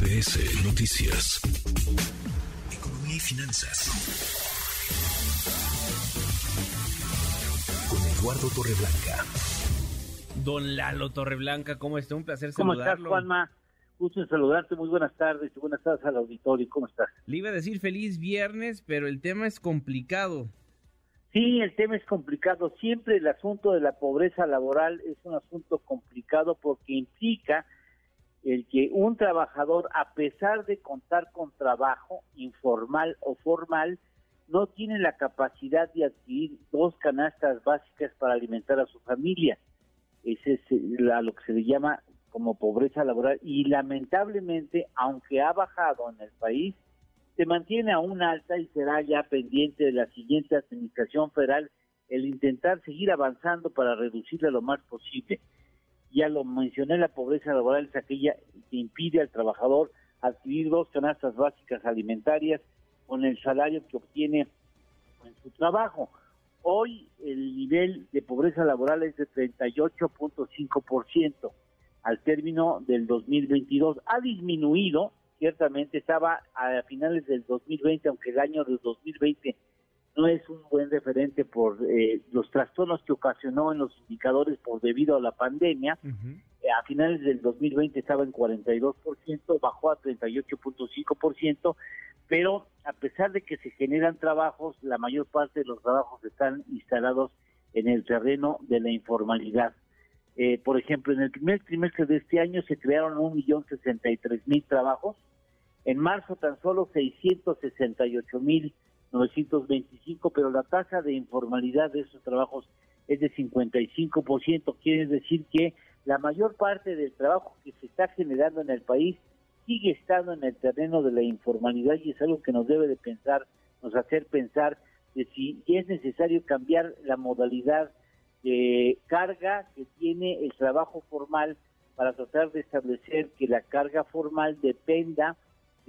MBS Noticias. Economía y finanzas. Con Eduardo Torreblanca. Don Lalo Torreblanca, ¿cómo está? Un placer ¿Cómo saludarlo. estás, Juanma? Gusto en saludarte. Muy buenas tardes y buenas tardes al auditorio. ¿Cómo estás? Le iba a decir feliz viernes, pero el tema es complicado. Sí, el tema es complicado. Siempre el asunto de la pobreza laboral es un asunto complicado porque implica el que un trabajador, a pesar de contar con trabajo informal o formal, no tiene la capacidad de adquirir dos canastas básicas para alimentar a su familia. Ese es la, lo que se le llama como pobreza laboral y lamentablemente, aunque ha bajado en el país, se mantiene aún alta y será ya pendiente de la siguiente administración federal el intentar seguir avanzando para reducirla lo más posible. Ya lo mencioné, la pobreza laboral es aquella que impide al trabajador adquirir dos canastas básicas alimentarias con el salario que obtiene en su trabajo. Hoy el nivel de pobreza laboral es de 38.5% al término del 2022. Ha disminuido, ciertamente estaba a finales del 2020, aunque el año del 2020 no es un buen referente por eh, los trastornos que ocasionó en los indicadores por debido a la pandemia. Uh -huh. eh, a finales del 2020 estaba en 42%, bajó a 38.5%, pero a pesar de que se generan trabajos, la mayor parte de los trabajos están instalados en el terreno de la informalidad. Eh, por ejemplo, en el primer trimestre de este año se crearon 1.063.000 trabajos, en marzo tan solo 668.925, pero la tasa de informalidad de esos trabajos es de 55%, quiere decir que la mayor parte del trabajo que se está generando en el país sigue estando en el terreno de la informalidad y es algo que nos debe de pensar, nos hacer pensar de si es necesario cambiar la modalidad de carga que tiene el trabajo formal para tratar de establecer que la carga formal dependa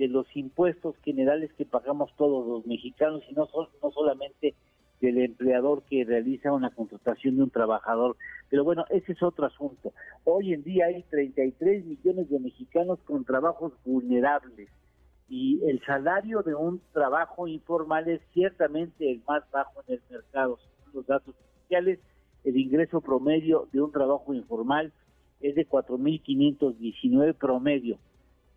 de los impuestos generales que pagamos todos los mexicanos y no, so, no solamente del empleador que realiza una contratación de un trabajador. Pero bueno, ese es otro asunto. Hoy en día hay 33 millones de mexicanos con trabajos vulnerables y el salario de un trabajo informal es ciertamente el más bajo en el mercado. Según los datos oficiales, el ingreso promedio de un trabajo informal es de 4.519 promedio,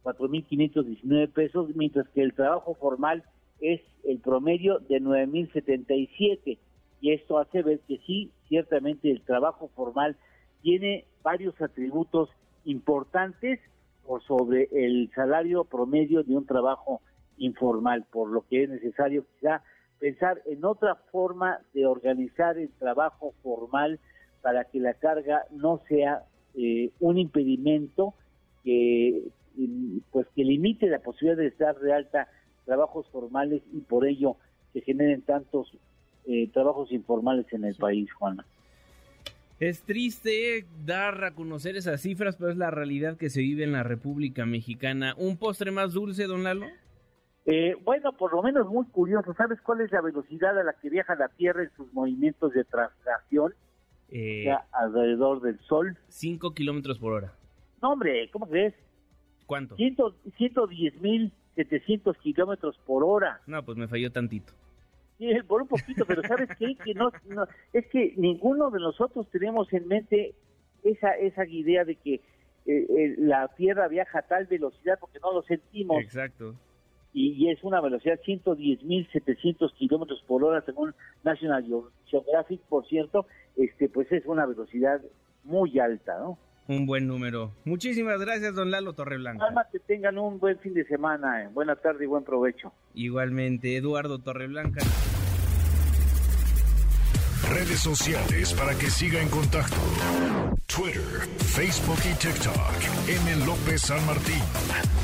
4.519 pesos, mientras que el trabajo formal es el promedio de 9.077. Y esto hace ver que sí, ciertamente el trabajo formal tiene varios atributos importantes por sobre el salario promedio de un trabajo informal, por lo que es necesario quizá pensar en otra forma de organizar el trabajo formal para que la carga no sea eh, un impedimento que que limite la posibilidad de estar de alta trabajos formales y por ello se generen tantos eh, trabajos informales en el país, Juana. Es triste dar a conocer esas cifras, pero es la realidad que se vive en la República Mexicana. ¿Un postre más dulce, don Lalo? Eh, bueno, por lo menos muy curioso. ¿Sabes cuál es la velocidad a la que viaja la Tierra en sus movimientos de traslación? Eh, o sea, alrededor del Sol. 5 kilómetros por hora. No, hombre, ¿cómo crees? ¿Cuánto? 110 mil 700 kilómetros por hora. No, pues me falló tantito. Sí, por un poquito, pero ¿sabes qué? Que no, no, es que ninguno de nosotros tenemos en mente esa, esa idea de que eh, eh, la Tierra viaja a tal velocidad porque no lo sentimos. Exacto. Y, y es una velocidad 110.700 kilómetros por hora según National Geographic, por cierto, este pues es una velocidad muy alta, ¿no? Un buen número. Muchísimas gracias, don Lalo Torreblanca. Alma, que tengan un buen fin de semana. Eh. Buena tarde y buen provecho. Igualmente, Eduardo Torreblanca. Redes sociales para que siga en contacto: Twitter, Facebook y TikTok. M. López San Martín.